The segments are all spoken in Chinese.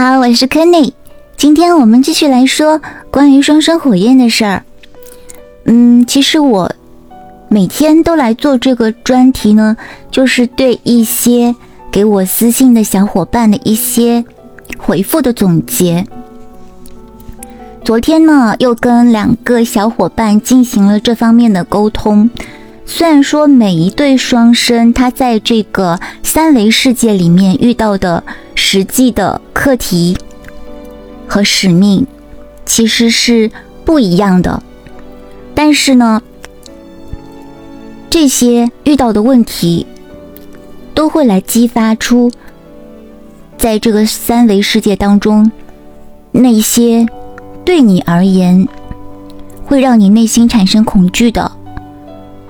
好，我是 Kenny。今天我们继续来说关于双生火焰的事儿。嗯，其实我每天都来做这个专题呢，就是对一些给我私信的小伙伴的一些回复的总结。昨天呢，又跟两个小伙伴进行了这方面的沟通。虽然说每一对双生，他在这个三维世界里面遇到的实际的课题和使命其实是不一样的，但是呢，这些遇到的问题都会来激发出在这个三维世界当中那些对你而言会让你内心产生恐惧的。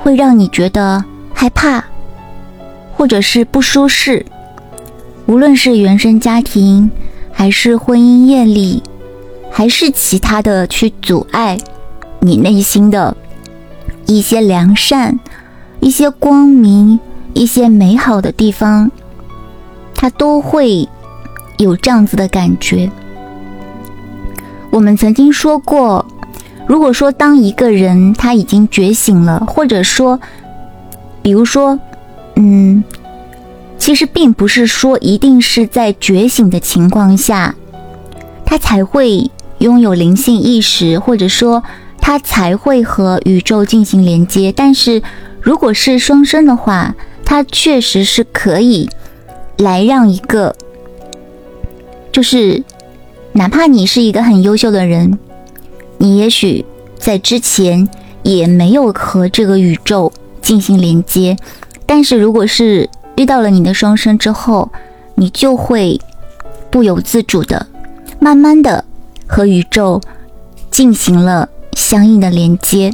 会让你觉得害怕，或者是不舒适。无论是原生家庭，还是婚姻业力，还是其他的去阻碍你内心的一些良善、一些光明、一些美好的地方，它都会有这样子的感觉。我们曾经说过。如果说当一个人他已经觉醒了，或者说，比如说，嗯，其实并不是说一定是在觉醒的情况下，他才会拥有灵性意识，或者说他才会和宇宙进行连接。但是如果是双生的话，他确实是可以来让一个，就是哪怕你是一个很优秀的人。你也许在之前也没有和这个宇宙进行连接，但是如果是遇到了你的双生之后，你就会不由自主的，慢慢的和宇宙进行了相应的连接。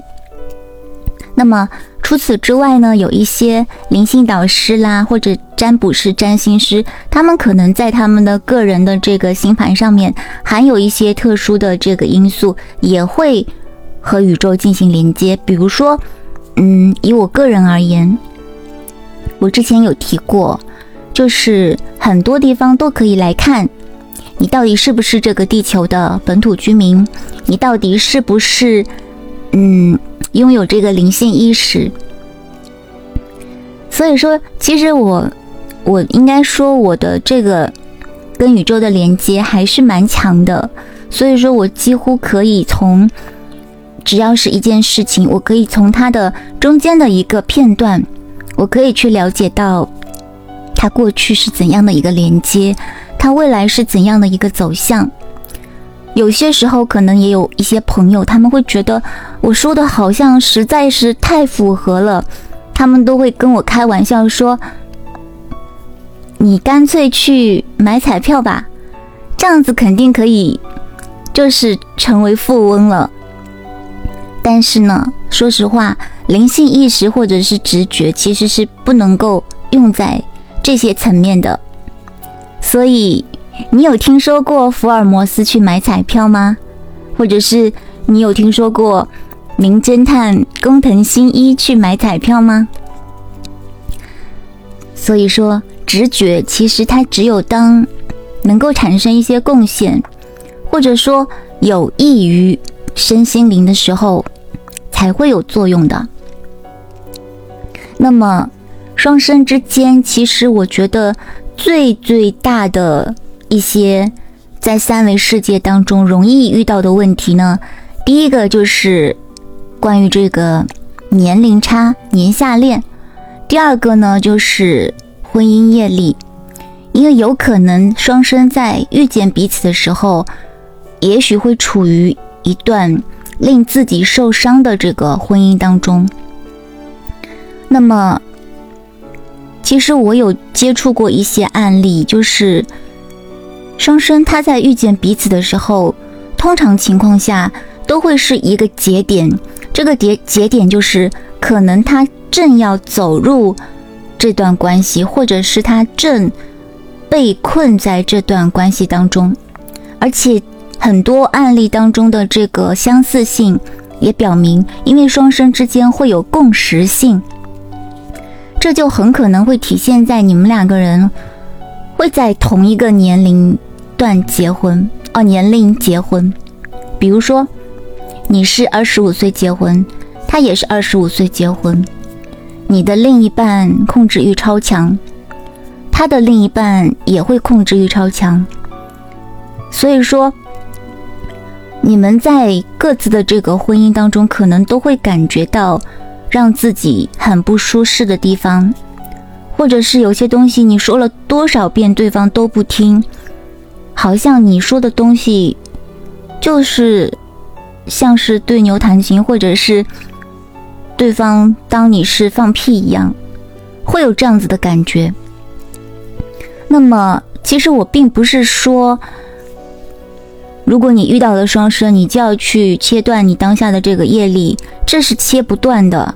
那么除此之外呢，有一些灵性导师啦，或者占卜师、占星师，他们可能在他们的个人的这个星盘上面含有一些特殊的这个因素，也会和宇宙进行连接。比如说，嗯，以我个人而言，我之前有提过，就是很多地方都可以来看，你到底是不是这个地球的本土居民，你到底是不是，嗯。拥有这个灵性意识，所以说，其实我，我应该说我的这个跟宇宙的连接还是蛮强的。所以说我几乎可以从只要是一件事情，我可以从它的中间的一个片段，我可以去了解到它过去是怎样的一个连接，它未来是怎样的一个走向。有些时候，可能也有一些朋友，他们会觉得我说的好像实在是太符合了，他们都会跟我开玩笑说：“你干脆去买彩票吧，这样子肯定可以，就是成为富翁了。”但是呢，说实话，灵性意识或者是直觉其实是不能够用在这些层面的，所以。你有听说过福尔摩斯去买彩票吗？或者是你有听说过名侦探工藤新一去买彩票吗？所以说，直觉其实它只有当能够产生一些贡献，或者说有益于身心灵的时候，才会有作用的。那么，双生之间，其实我觉得最最大的。一些在三维世界当中容易遇到的问题呢，第一个就是关于这个年龄差、年下恋；第二个呢就是婚姻业力，因为有可能双生在遇见彼此的时候，也许会处于一段令自己受伤的这个婚姻当中。那么，其实我有接触过一些案例，就是。双生他在遇见彼此的时候，通常情况下都会是一个节点。这个节节点就是可能他正要走入这段关系，或者是他正被困在这段关系当中。而且很多案例当中的这个相似性也表明，因为双生之间会有共识性，这就很可能会体现在你们两个人会在同一个年龄。段结婚哦，年龄结婚。比如说，你是二十五岁结婚，他也是二十五岁结婚，你的另一半控制欲超强，他的另一半也会控制欲超强。所以说，你们在各自的这个婚姻当中，可能都会感觉到让自己很不舒适的地方。或者是有些东西你说了多少遍，对方都不听，好像你说的东西就是像是对牛弹琴，或者是对方当你是放屁一样，会有这样子的感觉。那么，其实我并不是说，如果你遇到了双生，你就要去切断你当下的这个业力，这是切不断的，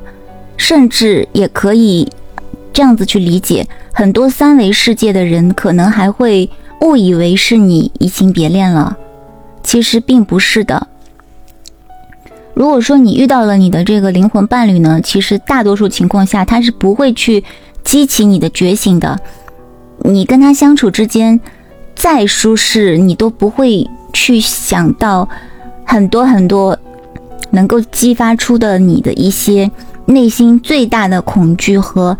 甚至也可以。这样子去理解，很多三维世界的人可能还会误以为是你移情别恋了，其实并不是的。如果说你遇到了你的这个灵魂伴侣呢，其实大多数情况下他是不会去激起你的觉醒的。你跟他相处之间再舒适，你都不会去想到很多很多能够激发出的你的一些内心最大的恐惧和。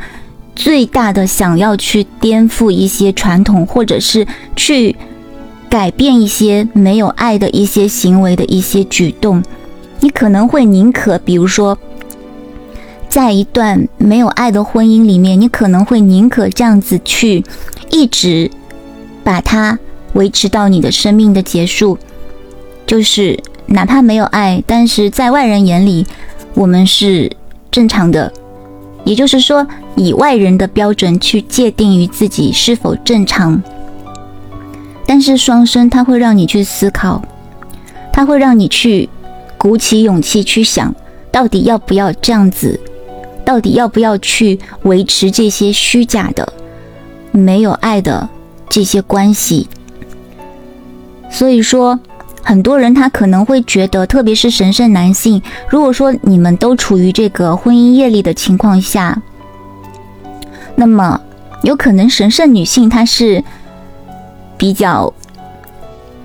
最大的想要去颠覆一些传统，或者是去改变一些没有爱的一些行为的一些举动，你可能会宁可，比如说，在一段没有爱的婚姻里面，你可能会宁可这样子去一直把它维持到你的生命的结束，就是哪怕没有爱，但是在外人眼里，我们是正常的。也就是说，以外人的标准去界定于自己是否正常。但是双生他会让你去思考，他会让你去鼓起勇气去想，到底要不要这样子，到底要不要去维持这些虚假的、没有爱的这些关系。所以说。很多人他可能会觉得，特别是神圣男性，如果说你们都处于这个婚姻业力的情况下，那么有可能神圣女性她是比较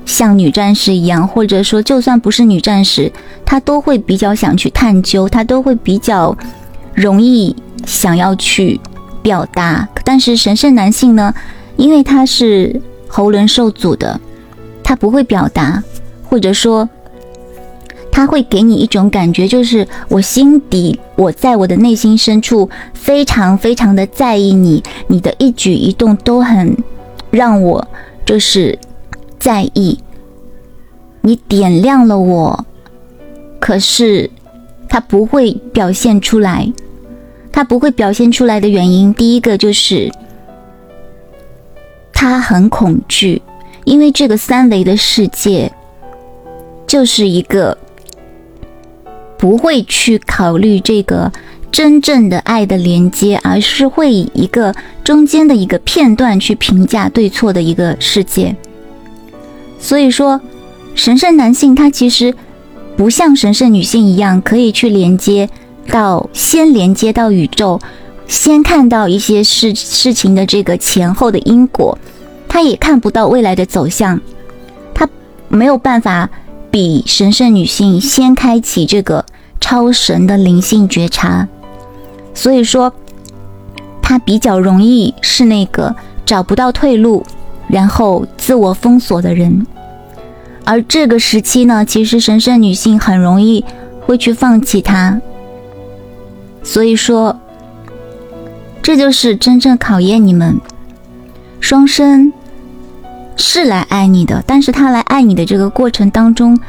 像女战士一样，或者说就算不是女战士，她都会比较想去探究，她都会比较容易想要去表达。但是神圣男性呢，因为他是喉轮受阻的，他不会表达。或者说，他会给你一种感觉，就是我心底，我在我的内心深处，非常非常的在意你，你的一举一动都很让我就是在意。你点亮了我，可是他不会表现出来，他不会表现出来的原因，第一个就是他很恐惧，因为这个三维的世界。就是一个不会去考虑这个真正的爱的连接，而是会以一个中间的一个片段去评价对错的一个世界。所以说，神圣男性他其实不像神圣女性一样，可以去连接到先连接到宇宙，先看到一些事事情的这个前后的因果，他也看不到未来的走向，他没有办法。比神圣女性先开启这个超神的灵性觉察，所以说她比较容易是那个找不到退路，然后自我封锁的人。而这个时期呢，其实神圣女性很容易会去放弃他。所以说，这就是真正考验你们双生。是来爱你的，但是他来爱你的这个过程当中，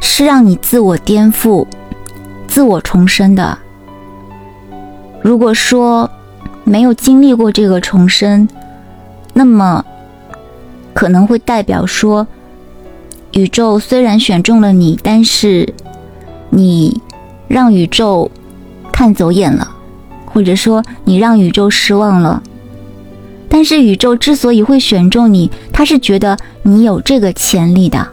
是让你自我颠覆、自我重生的。如果说没有经历过这个重生，那么可能会代表说，宇宙虽然选中了你，但是你让宇宙看走眼了，或者说你让宇宙失望了。但是宇宙之所以会选中你，他是觉得你有这个潜力的，